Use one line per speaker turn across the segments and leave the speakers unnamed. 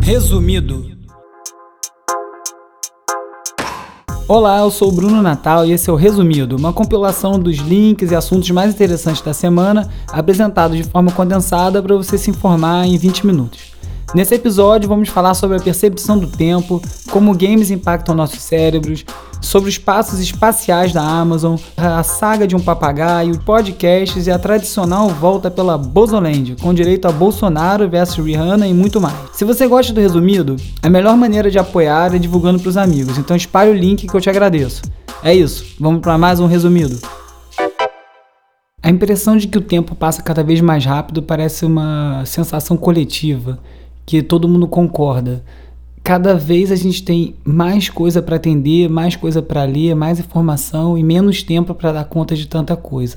Resumido. Olá, eu sou o Bruno Natal e esse é o Resumido, uma compilação dos links e assuntos mais interessantes da semana, apresentados de forma condensada para você se informar em 20 minutos. Nesse episódio, vamos falar sobre a percepção do tempo, como games impactam nossos cérebros, sobre os passos espaciais da Amazon, a saga de um papagaio, podcasts e a tradicional volta pela Bozoland, com direito a Bolsonaro versus Rihanna e muito mais. Se você gosta do resumido, a melhor maneira de apoiar é divulgando para os amigos, então espalhe o link que eu te agradeço. É isso, vamos para mais um resumido. A impressão de que o tempo passa cada vez mais rápido parece uma sensação coletiva que todo mundo concorda. Cada vez a gente tem mais coisa para atender, mais coisa para ler, mais informação e menos tempo para dar conta de tanta coisa.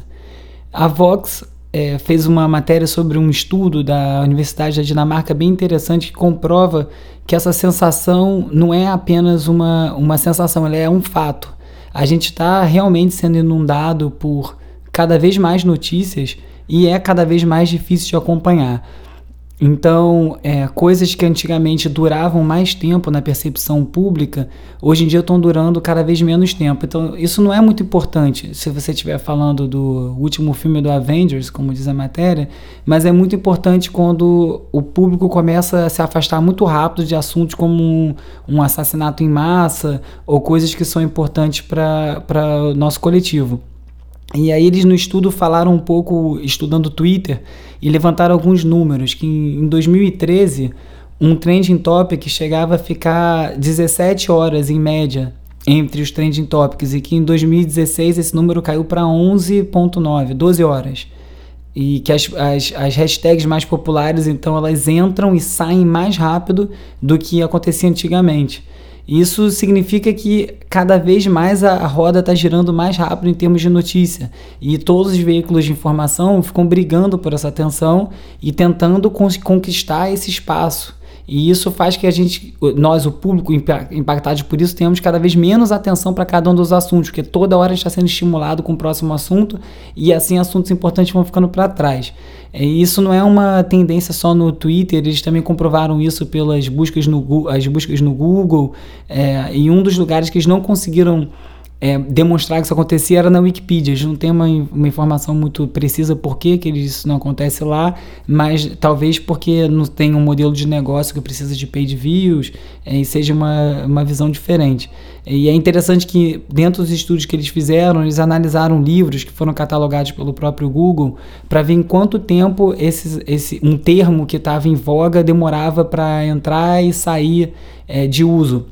A Vox é, fez uma matéria sobre um estudo da Universidade da Dinamarca bem interessante que comprova que essa sensação não é apenas uma, uma sensação, ela é um fato. A gente está realmente sendo inundado por cada vez mais notícias e é cada vez mais difícil de acompanhar. Então, é, coisas que antigamente duravam mais tempo na percepção pública, hoje em dia estão durando cada vez menos tempo. Então, isso não é muito importante se você estiver falando do último filme do Avengers, como diz a matéria, mas é muito importante quando o público começa a se afastar muito rápido de assuntos como um, um assassinato em massa ou coisas que são importantes para o nosso coletivo. E aí eles no estudo falaram um pouco, estudando Twitter, e levantaram alguns números, que em 2013 um trending topic chegava a ficar 17 horas em média entre os trending topics e que em 2016 esse número caiu para 11.9, 12 horas. E que as, as, as hashtags mais populares, então, elas entram e saem mais rápido do que acontecia antigamente. Isso significa que cada vez mais a, roda está girando mais rápido em termos de notícia. E todos os veículos de informação ficam brigando por essa atenção e tentando conquistar esse espaço. E isso faz que a gente, nós, o público impactado por isso, tenhamos cada vez menos atenção para cada um dos assuntos, porque toda hora está sendo estimulado com o próximo assunto e assim assuntos importantes vão ficando para trás. E isso não é uma tendência só no Twitter, eles também comprovaram isso pelas buscas no, as buscas no Google. É, e um dos lugares que eles não conseguiram é, demonstrar que isso acontecia era na Wikipedia. Eles não têm uma, uma informação muito precisa por que, que isso não acontece lá, mas talvez porque não tem um modelo de negócio que precisa de paid views é, e seja uma, uma visão diferente. E é interessante que, dentro dos estudos que eles fizeram, eles analisaram livros que foram catalogados pelo próprio Google para ver em quanto tempo esse, esse, um termo que estava em voga demorava para entrar e sair é, de uso.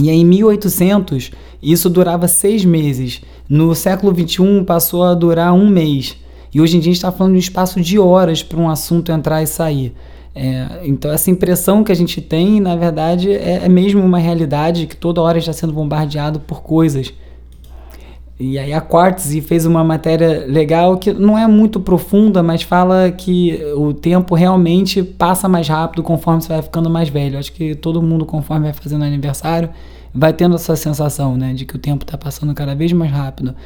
E aí, em 1800 isso durava seis meses. No século XXI passou a durar um mês. E hoje em dia a gente está falando de um espaço de horas para um assunto entrar e sair. É, então essa impressão que a gente tem, na verdade, é, é mesmo uma realidade que toda hora está sendo bombardeado por coisas. E aí a Quartz fez uma matéria legal que não é muito profunda, mas fala que o tempo realmente passa mais rápido conforme você vai ficando mais velho. Acho que todo mundo, conforme vai fazendo aniversário, vai tendo essa sensação, né, de que o tempo está passando cada vez mais rápido.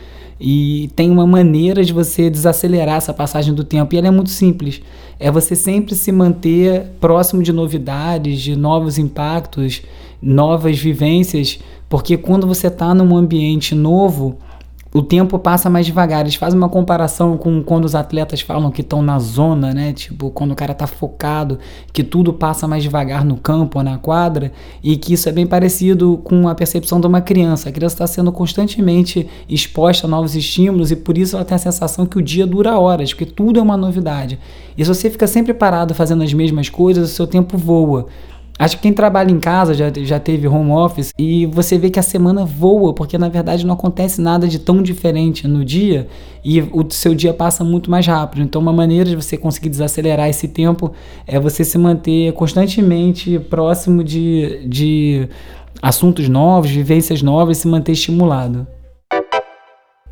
E tem uma maneira de você desacelerar essa passagem do tempo, e ela é muito simples. É você sempre se manter próximo de novidades, de novos impactos, novas vivências, porque quando você está num ambiente novo, o tempo passa mais devagar. Eles fazem uma comparação com quando os atletas falam que estão na zona, né? Tipo, quando o cara está focado, que tudo passa mais devagar no campo ou na quadra, e que isso é bem parecido com a percepção de uma criança. A criança está sendo constantemente exposta a novos estímulos e por isso ela tem a sensação que o dia dura horas, porque tudo é uma novidade. E se você fica sempre parado fazendo as mesmas coisas, o seu tempo voa. Acho que quem trabalha em casa já, já teve home office e você vê que a semana voa, porque na verdade não acontece nada de tão diferente no dia e o seu dia passa muito mais rápido. Então, uma maneira de você conseguir desacelerar esse tempo é você se manter constantemente próximo de, de assuntos novos, vivências novas, se manter estimulado.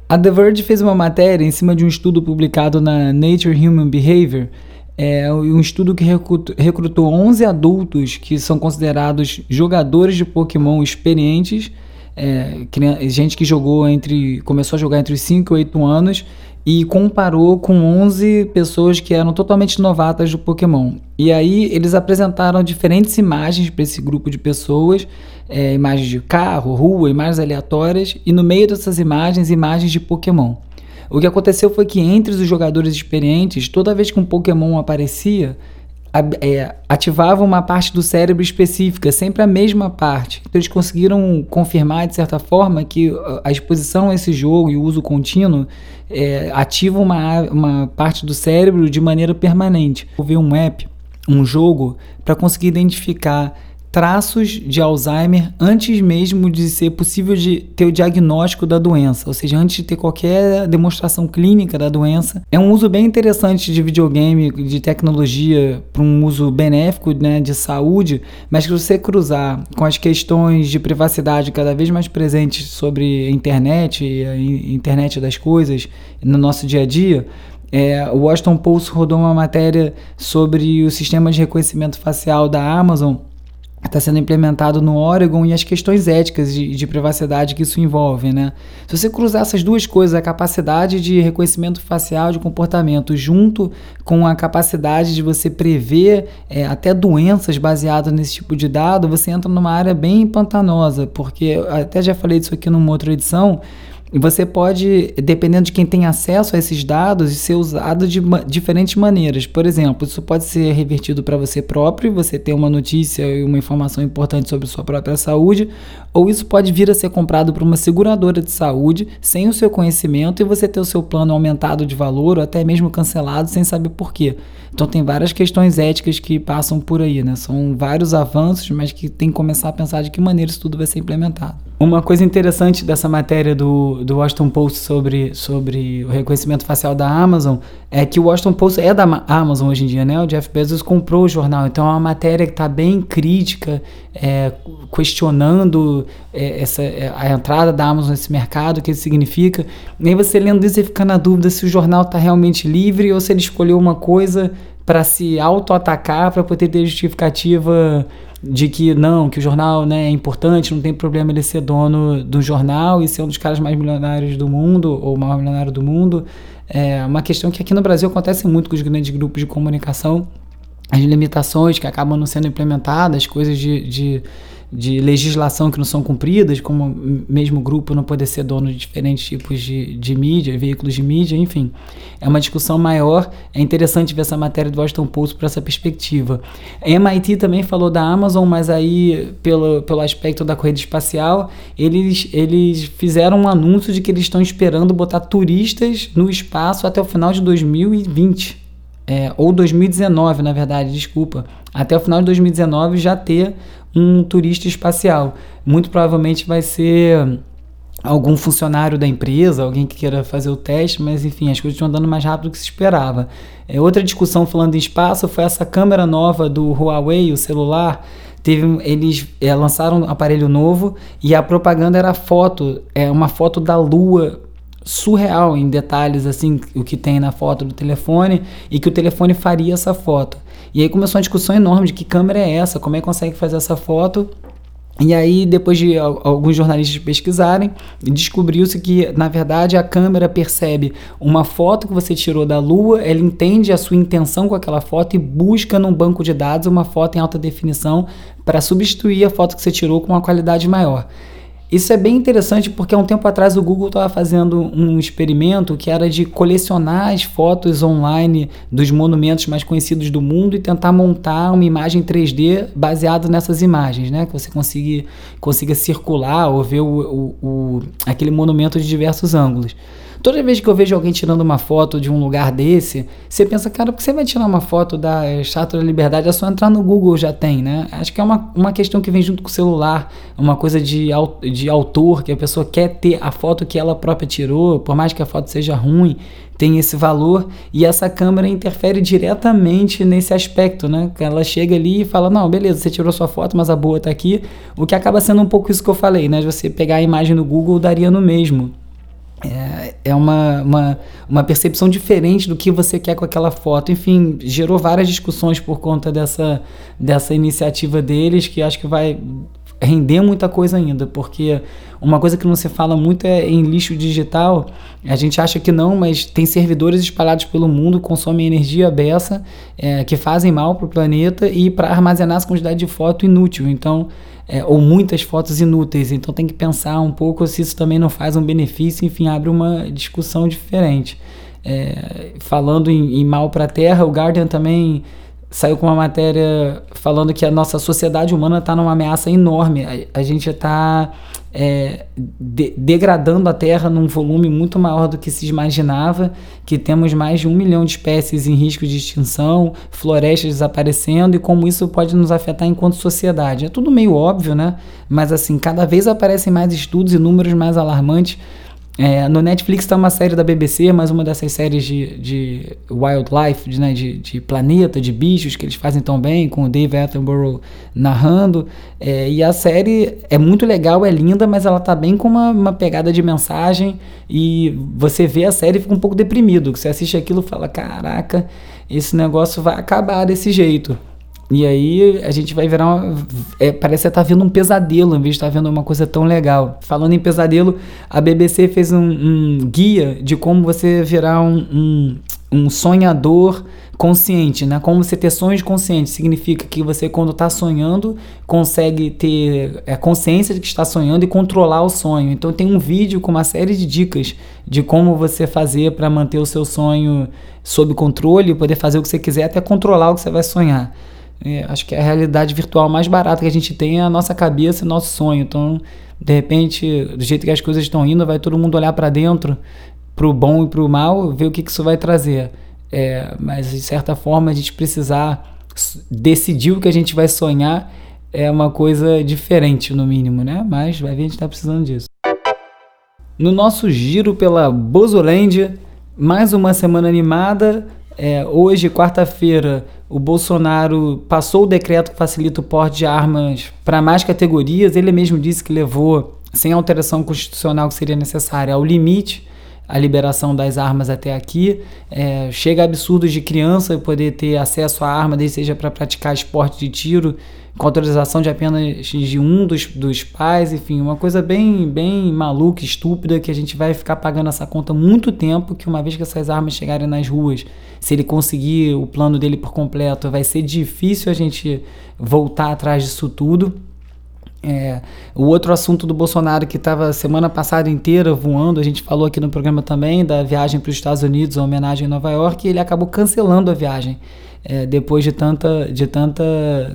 A The Verge fez uma matéria em cima de um estudo publicado na Nature Human Behavior é um estudo que recrutou 11 adultos que são considerados jogadores de Pokémon experientes é, gente que jogou entre. começou a jogar entre os 5 e 8 anos e comparou com 11 pessoas que eram totalmente novatas do Pokémon. E aí eles apresentaram diferentes imagens para esse grupo de pessoas, é, imagens de carro, rua, imagens aleatórias, e no meio dessas imagens, imagens de Pokémon. O que aconteceu foi que entre os jogadores experientes, toda vez que um Pokémon aparecia, é, ativava uma parte do cérebro específica, sempre a mesma parte. Então eles conseguiram confirmar, de certa forma, que a exposição a esse jogo e o uso contínuo é, ativa uma, uma parte do cérebro de maneira permanente. Vou ver um app, um jogo, para conseguir identificar traços de Alzheimer antes mesmo de ser possível de ter o diagnóstico da doença, ou seja, antes de ter qualquer demonstração clínica da doença. É um uso bem interessante de videogame, de tecnologia para um uso benéfico, né, de saúde, mas que você cruzar com as questões de privacidade cada vez mais presentes sobre a internet e a internet das coisas no nosso dia a dia, é, o Washington Post rodou uma matéria sobre o sistema de reconhecimento facial da Amazon está sendo implementado no Oregon e as questões éticas de, de, privacidade que isso envolve, né? Se você cruzar essas duas coisas, a capacidade de reconhecimento facial de comportamento junto com a capacidade de você prever é, até doenças baseadas nesse tipo de dado, você entra numa área bem pantanosa, porque até já falei disso aqui numa outra edição, e você pode, dependendo de quem tem acesso a esses dados, ser usado de ma diferentes maneiras. Por exemplo, isso pode ser revertido para você próprio, você ter uma notícia e uma informação importante sobre sua própria saúde, ou isso pode vir a ser comprado por uma seguradora de saúde sem o seu conhecimento e você ter o seu plano aumentado de valor ou até mesmo cancelado sem saber por quê. Então tem várias questões éticas que passam por aí, né? São vários avanços, mas que tem que começar a pensar de que maneira isso tudo vai ser implementado. Uma coisa interessante dessa matéria do, do Washington Post sobre, sobre o reconhecimento facial da Amazon é que o Washington Post é da Amazon hoje em dia, né? O Jeff Bezos comprou o jornal, então é uma matéria que está bem crítica, é, questionando é, essa, é, a entrada da Amazon nesse mercado, o que isso significa. E aí você lendo isso e fica na dúvida se o jornal está realmente livre ou se ele escolheu uma coisa para se auto-atacar, para poder ter justificativa de que não, que o jornal né, é importante, não tem problema ele ser dono do jornal e ser um dos caras mais milionários do mundo, ou maior milionário do mundo. É uma questão que aqui no Brasil acontece muito com os grandes grupos de comunicação, as limitações que acabam não sendo implementadas, coisas de, de de legislação que não são cumpridas, como mesmo grupo não poder ser dono de diferentes tipos de, de mídia, veículos de mídia, enfim. É uma discussão maior. É interessante ver essa matéria do Washington Post por essa perspectiva. A MIT também falou da Amazon, mas aí, pelo, pelo aspecto da corrida espacial, eles, eles fizeram um anúncio de que eles estão esperando botar turistas no espaço até o final de 2020. É, ou 2019, na verdade, desculpa. Até o final de 2019 já ter um turista espacial. Muito provavelmente vai ser algum funcionário da empresa, alguém que queira fazer o teste, mas enfim, as coisas estão andando mais rápido do que se esperava. É, outra discussão falando em espaço foi essa câmera nova do Huawei, o celular. Teve, eles é, lançaram um aparelho novo e a propaganda era foto, é uma foto da Lua surreal em detalhes assim o que tem na foto do telefone e que o telefone faria essa foto. E aí começou uma discussão enorme de que câmera é essa, como é que consegue fazer essa foto. E aí, depois de alguns jornalistas pesquisarem, descobriu-se que, na verdade, a câmera percebe uma foto que você tirou da Lua, ela entende a sua intenção com aquela foto e busca num banco de dados uma foto em alta definição para substituir a foto que você tirou com uma qualidade maior. Isso é bem interessante porque há um tempo atrás o Google estava fazendo um experimento que era de colecionar as fotos online dos monumentos mais conhecidos do mundo e tentar montar uma imagem 3D baseada nessas imagens, né? Que você consiga, consiga circular ou ver o, o, o aquele monumento de diversos ângulos. Toda vez que eu vejo alguém tirando uma foto de um lugar desse, você pensa, cara, por que você vai tirar uma foto da Estátua da Liberdade? É só entrar no Google, já tem, né? Acho que é uma, uma questão que vem junto com o celular, uma coisa de, de autor, que a pessoa quer ter a foto que ela própria tirou, por mais que a foto seja ruim, tem esse valor e essa câmera interfere diretamente nesse aspecto, né? Ela chega ali e fala: Não, beleza, você tirou sua foto, mas a boa tá aqui. O que acaba sendo um pouco isso que eu falei, né? Você pegar a imagem no Google daria no mesmo é, é uma, uma, uma percepção diferente do que você quer com aquela foto. Enfim, gerou várias discussões por conta dessa, dessa iniciativa deles, que acho que vai render muita coisa ainda, porque uma coisa que não se fala muito é em lixo digital. A gente acha que não, mas tem servidores espalhados pelo mundo consomem energia beça, é, que fazem mal para o planeta e para armazenar essa quantidade de foto inútil. Então, é, ou muitas fotos inúteis. Então tem que pensar um pouco se isso também não faz um benefício. Enfim, abre uma discussão diferente. É, falando em, em mal para a Terra, o Guardian também saiu com uma matéria falando que a nossa sociedade humana está numa ameaça enorme. A, a gente está é, de, degradando a Terra num volume muito maior do que se imaginava, que temos mais de um milhão de espécies em risco de extinção, florestas desaparecendo e como isso pode nos afetar enquanto sociedade. É tudo meio óbvio, né? Mas assim, cada vez aparecem mais estudos e números mais alarmantes é, no Netflix está uma série da BBC, mais uma dessas séries de, de wildlife, de, né, de, de, planeta, de bichos, que eles fazem tão bem, com o Dave Attenborough narrando. É, e a série é muito legal, é linda, mas ela tá bem com uma, uma pegada de mensagem. E você vê a série e fica um pouco deprimido. Você assiste aquilo e fala: caraca, esse negócio vai acabar desse jeito. E aí a gente vai virar uma, é, parece que estar tá vendo um pesadelo em vez de estar tá vendo uma coisa tão legal. Falando em pesadelo, a BBC fez um, um guia de como você virar um, um, um, sonhador consciente, né? Como você ter sonhos conscientes significa que você quando está sonhando consegue ter é, consciência de que está sonhando e controlar o sonho. Então tem um vídeo com uma série de dicas de como você fazer para manter o seu sonho sob controle, poder fazer o que você quiser até controlar o que você vai sonhar. É, acho que a realidade virtual mais barata que a gente tem é a nossa cabeça, nosso sonho. Então, de repente, do jeito que as coisas estão indo, vai todo mundo olhar para dentro, para o bom e para o mal, ver o que, que isso vai trazer. É, mas, de certa forma, a gente precisar decidir o que a gente vai sonhar é uma coisa diferente, no mínimo, né? Mas vai ver, a gente está precisando disso. No nosso giro pela Bozolândia, mais uma semana animada. É, hoje, quarta-feira, o Bolsonaro passou o decreto que facilita o porte de armas para mais categorias. Ele mesmo disse que levou, sem alteração constitucional que seria necessária, ao limite a liberação das armas até aqui. É, chega a absurdos de criança poder ter acesso à arma, desde seja para praticar esporte de tiro, com autorização de apenas de um dos, dos pais, enfim, uma coisa bem, bem maluca, estúpida, que a gente vai ficar pagando essa conta muito tempo, que uma vez que essas armas chegarem nas ruas se ele conseguir o plano dele por completo, vai ser difícil a gente voltar atrás disso tudo. É, o outro assunto do Bolsonaro que estava semana passada inteira voando, a gente falou aqui no programa também da viagem para os Estados Unidos, a homenagem em Nova York, e ele acabou cancelando a viagem é, depois de tanta, de tanta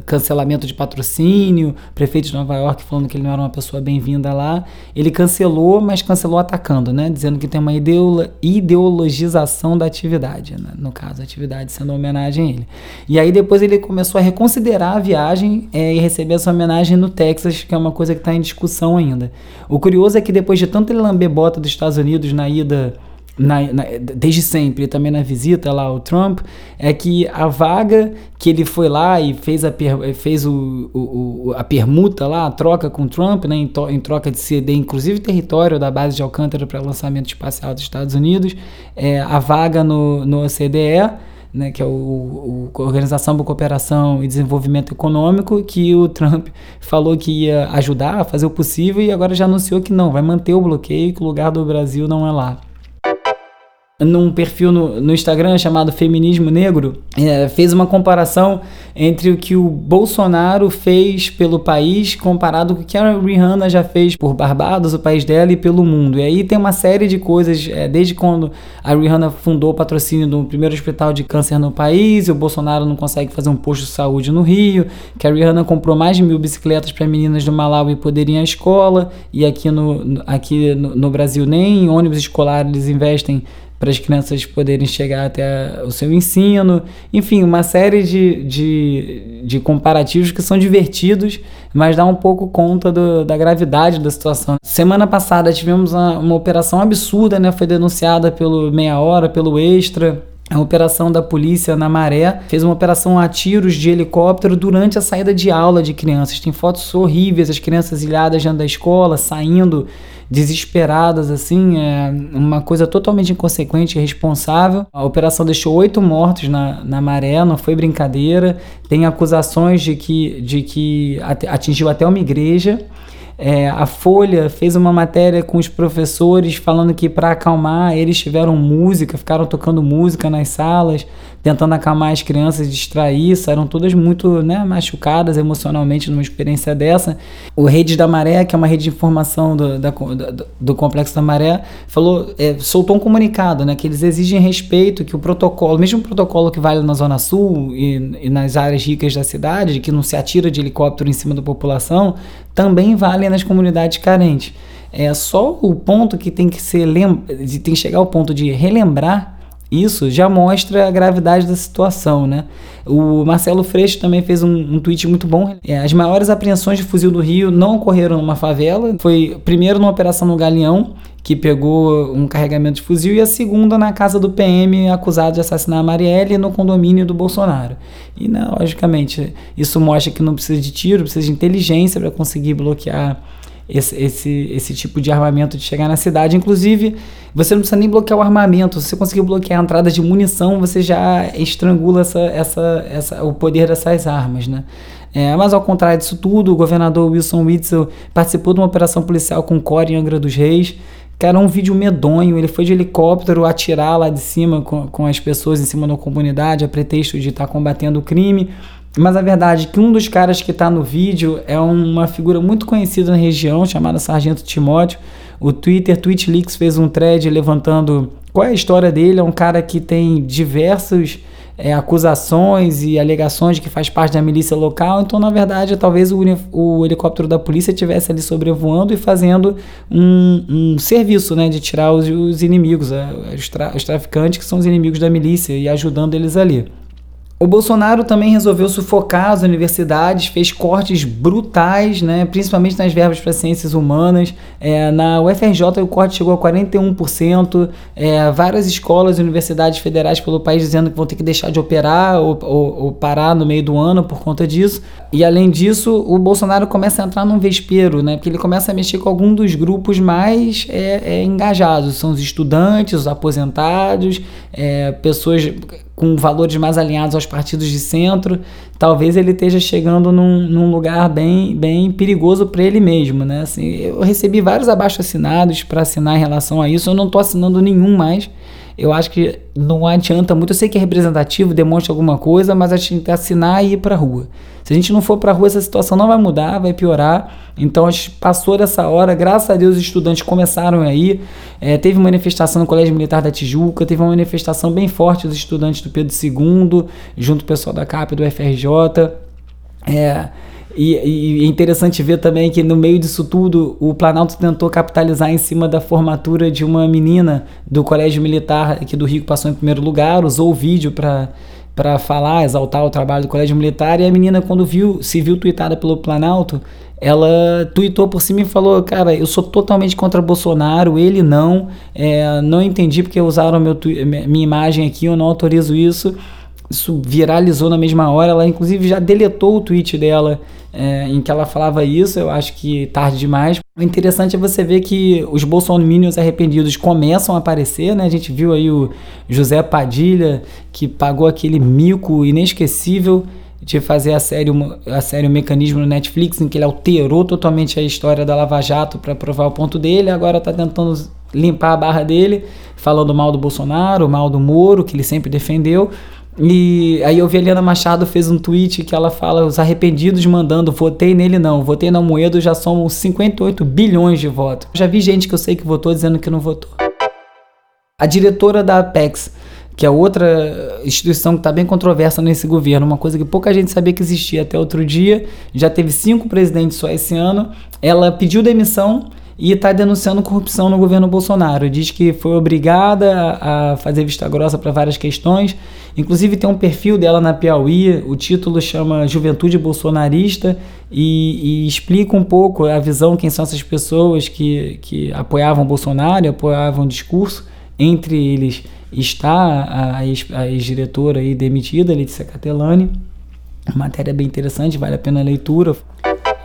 cancelamento de patrocínio, prefeito de Nova York falando que ele não era uma pessoa bem-vinda lá, ele cancelou, mas cancelou atacando, né? Dizendo que tem uma ideolo ideologização da atividade, né? no caso, a atividade sendo uma homenagem a ele. E aí depois ele começou a reconsiderar a viagem é, e receber essa homenagem no Texas, que é uma coisa que está em discussão ainda. O curioso é que depois de tanto ele lamber bota dos Estados Unidos na ida na, na, desde sempre, também na visita lá ao Trump, é que a vaga que ele foi lá e fez a, per, fez o, o, o, a permuta lá, a troca com o Trump, né, em, to, em, troca de ceder inclusive território da base de Alcântara para lançamento espacial dos Estados Unidos, é, a vaga no, no OCDE, né, que é o, o, Organização para Cooperação e Desenvolvimento Econômico, que o Trump falou que ia ajudar a fazer o possível e agora já anunciou que não, vai manter o bloqueio, que o lugar do Brasil não é lá num perfil no, no, Instagram chamado Feminismo Negro, é, fez uma comparação entre o que o Bolsonaro fez pelo país comparado com o que a Rihanna já fez por Barbados, o país dela, e pelo mundo. E aí tem uma série de coisas, é, desde quando a Rihanna fundou o patrocínio do primeiro hospital de câncer no país, e o Bolsonaro não consegue fazer um posto de saúde no Rio, que a Rihanna comprou mais de mil bicicletas para meninas do Malawi poderem ir à escola, e aqui no, aqui no, no Brasil nem em ônibus escolar eles investem para as crianças poderem chegar até o seu ensino. Enfim, uma série de, de, de comparativos que são divertidos, mas dá um pouco conta do, da gravidade da situação. Semana passada tivemos uma, uma operação absurda, né? Foi denunciada pelo Meia Hora, pelo Extra, a operação da polícia na Maré fez uma operação a tiros de helicóptero durante a saída de aula de crianças. Tem fotos horríveis, as crianças ilhadas dentro da escola, saindo desesperadas, assim, é uma coisa totalmente inconsequente e irresponsável. A operação deixou oito mortos na, na maré, não foi brincadeira. Tem acusações de que, de que atingiu até uma igreja. É, a Folha fez uma matéria com os professores falando que para acalmar eles tiveram música, ficaram tocando música nas salas, tentando acalmar as crianças, distrair, saíram todas muito né, machucadas emocionalmente numa experiência dessa. O Rede da Maré, que é uma rede de informação do, da, do, do Complexo da Maré, falou, é, soltou um comunicado né, que eles exigem respeito, que o protocolo, mesmo o protocolo que vale na Zona Sul e, e nas áreas ricas da cidade, que não se atira de helicóptero em cima da população, também valem nas comunidades carentes. É só o ponto que tem que ser tem que chegar ao ponto de relembrar isso já mostra a gravidade da situação, né? O Marcelo Freixo também fez um, um tweet muito bom. É, as maiores apreensões de fuzil do Rio não ocorreram numa favela. Foi primeiro numa operação no Galeão, que pegou um carregamento de fuzil, e a segunda na casa do PM acusado de assassinar a Marielle no condomínio do Bolsonaro. E, né, logicamente, isso mostra que não precisa de tiro, precisa de inteligência para conseguir bloquear esse, esse, esse tipo de armamento de chegar na cidade. Inclusive, você não precisa nem bloquear o armamento. Se você conseguir bloquear a entrada de munição, você já estrangula essa, essa, essa, o poder dessas armas, né? É, mas ao contrário disso tudo, o governador Wilson Witzel participou de uma operação policial com Core em Angra dos Reis. Cara, um vídeo medonho. Ele foi de helicóptero atirar lá de cima com, com as pessoas em cima da comunidade, a pretexto de estar tá combatendo o crime. Mas a verdade é que um dos caras que está no vídeo é uma figura muito conhecida na região, chamada Sargento Timóteo. O Twitter, Twitchleaks, fez um thread levantando qual é a história dele. É um cara que tem diversos é, acusações e alegações de que faz parte da milícia local. Então, na verdade, talvez o, o helicóptero da polícia estivesse ali sobrevoando e fazendo um, um serviço né, de tirar os, os inimigos, é, os, tra os traficantes que são os inimigos da milícia e ajudando eles ali. O Bolsonaro também resolveu sufocar as universidades, fez cortes brutais, né, principalmente nas verbas para ciências humanas. É, na UFRJ o corte chegou a 41%. É, várias escolas e universidades federais pelo país dizendo que vão ter que deixar de operar ou, ou, ou, parar no meio do ano por conta disso. E além disso, o Bolsonaro começa a entrar num vespeiro, né, porque ele começa a mexer com algum dos grupos mais é, é engajados. São os estudantes, os aposentados, é, pessoas com valores mais alinhados aos partidos de centro, talvez ele esteja chegando num, num lugar bem, bem perigoso para ele mesmo, né? Assim, eu recebi vários abaixo assinados para assinar em relação a isso, eu não estou assinando nenhum mais. Eu acho que não adianta muito. Eu sei que é representativo, demonstra alguma coisa, mas a gente tem que assinar e ir para a rua. Se a gente não for para a rua, essa situação não vai mudar, vai piorar. Então a gente passou dessa hora, graças a Deus os estudantes começaram aí. É, teve manifestação no Colégio Militar da Tijuca, teve uma manifestação bem forte dos estudantes do Pedro II, junto com o pessoal da CAP do FRJ. É, e, e, é interessante ver também que no meio disso tudo, o Planalto tentou capitalizar em cima da formatura de uma menina do Colégio Militar aqui do Rio passou em primeiro lugar, usou o vídeo para para falar, exaltar o trabalho do Colégio Militar, e a menina, quando viu, se viu tweetada pelo Planalto, ela tweetou por cima e falou: Cara, eu sou totalmente contra Bolsonaro, ele não, é, não entendi porque usaram meu, minha imagem aqui, eu não autorizo isso. Isso viralizou na mesma hora, ela inclusive já deletou o tweet dela é, em que ela falava isso, eu acho que tarde demais. O interessante é você ver que os bolsominions arrependidos começam a aparecer, né? A gente viu aí o José Padilha, que pagou aquele mico inesquecível de fazer a série, a série O Mecanismo no Netflix, em que ele alterou totalmente a história da Lava Jato para provar o ponto dele, agora está tentando limpar a barra dele, falando mal do Bolsonaro, mal do Moro, que ele sempre defendeu. E aí eu vi a Eliana Machado fez um tweet que ela fala os arrependidos mandando votei nele não, votei na Moedo já somos 58 bilhões de votos. Já vi gente que eu sei que votou dizendo que não votou. A diretora da Apex, que é outra instituição que está bem controversa nesse governo, uma coisa que pouca gente sabia que existia até outro dia, já teve cinco presidentes só esse ano, ela pediu demissão e está denunciando corrupção no governo Bolsonaro. Diz que foi obrigada a fazer vista grossa para várias questões. Inclusive tem um perfil dela na Piauí, o título chama Juventude Bolsonarista e, e explica um pouco a visão, quem são essas pessoas que, que apoiavam Bolsonaro, apoiavam o discurso Entre eles está a ex-diretora aí demitida, Letícia Catelani. Matéria bem interessante, vale a pena a leitura.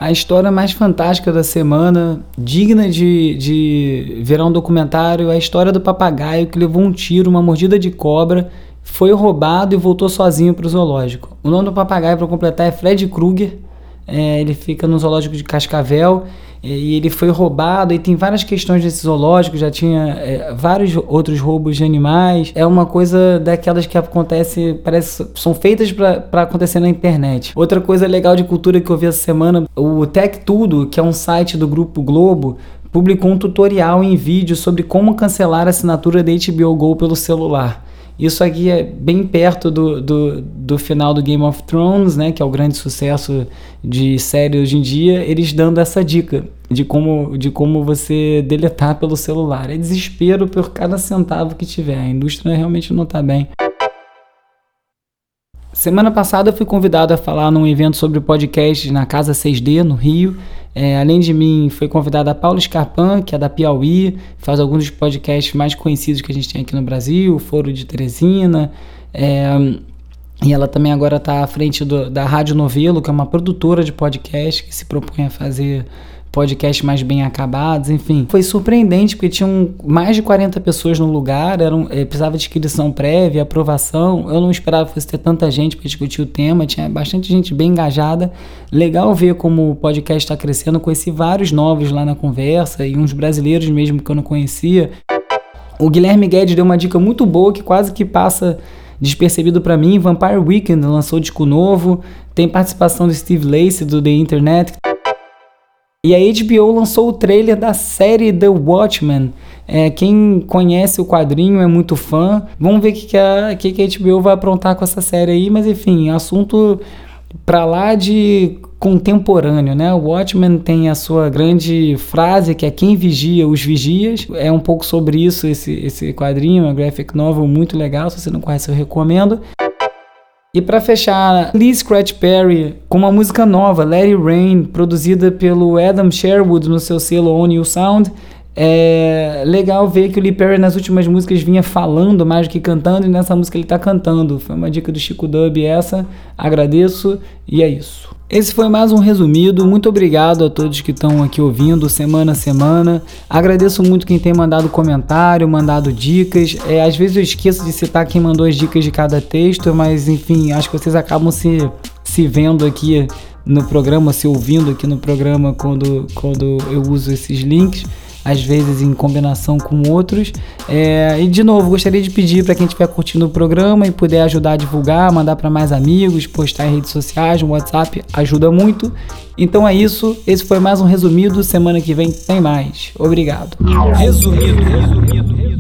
A história mais fantástica da semana, digna de, de virar um documentário, é a história do papagaio que levou um tiro, uma mordida de cobra, foi roubado e voltou sozinho para o zoológico. O nome do papagaio, para completar, é Fred Krueger. É, ele fica no zoológico de Cascavel e ele foi roubado e tem várias questões desse zoológico, já tinha é, vários outros roubos de animais. É uma coisa daquelas que acontece, parece são feitas para acontecer na internet. Outra coisa legal de cultura que eu vi essa semana, o Tech Tudo, que é um site do grupo Globo, publicou um tutorial em vídeo sobre como cancelar a assinatura da HBO Go pelo celular. Isso aqui é bem perto do, do, do, final do Game of Thrones, né, que é o grande sucesso de série hoje em dia, eles dando essa dica de como, de como você deletar pelo celular. É desespero por cada centavo que tiver. A indústria realmente não está bem. Semana passada eu fui convidado a falar num evento sobre podcast na Casa 6D, no Rio. É, além de mim, foi convidada a Paula Scarpan, que é da Piauí, faz alguns dos podcasts mais conhecidos que a gente tem aqui no Brasil, Foro de Teresina. É, e ela também agora está à frente do, da Rádio Novelo, que é uma produtora de podcast que se propõe a fazer podcasts mais bem acabados, enfim. Foi surpreendente porque tinham mais de 40 pessoas no lugar, eram, é, precisava de inscrição prévia, aprovação. Eu não esperava que fosse ter tanta gente para discutir o tema, tinha bastante gente bem engajada. Legal ver como o podcast está crescendo, conheci vários novos lá na conversa e uns brasileiros mesmo que eu não conhecia. O Guilherme Guedes deu uma dica muito boa que quase que passa despercebido para mim. Vampire Weekend lançou disco novo, tem participação do Steve Lacey do The Internet. E a HBO lançou o trailer da série The Watchmen. É, quem conhece o quadrinho é muito fã. Vamos ver o que, que, a, que, que a HBO vai aprontar com essa série aí. Mas enfim, assunto pra lá de contemporâneo, né? O Watchmen tem a sua grande frase que é quem vigia os vigias. É um pouco sobre isso esse, esse quadrinho, uma graphic novel muito legal. Se você não conhece, eu recomendo. E para fechar, Lee Scratch Perry com uma música nova, Let It Rain, produzida pelo Adam Sherwood no seu selo On You Sound. É legal ver que o Lee Perry nas últimas músicas vinha falando mais do que cantando, e nessa música ele está cantando. Foi uma dica do Chico Dub essa. Agradeço e é isso. Esse foi mais um resumido. Muito obrigado a todos que estão aqui ouvindo semana a semana. Agradeço muito quem tem mandado comentário, mandado dicas. É, às vezes eu esqueço de citar quem mandou as dicas de cada texto, mas enfim, acho que vocês acabam se, se vendo aqui no programa, se ouvindo aqui no programa quando, quando eu uso esses links às vezes em combinação com outros. É, e de novo, gostaria de pedir para quem estiver curtindo o programa e puder ajudar a divulgar, mandar para mais amigos, postar em redes sociais, no WhatsApp, ajuda muito. Então é isso, esse foi mais um resumido. Semana que vem tem mais. Obrigado. Resumido, resumido.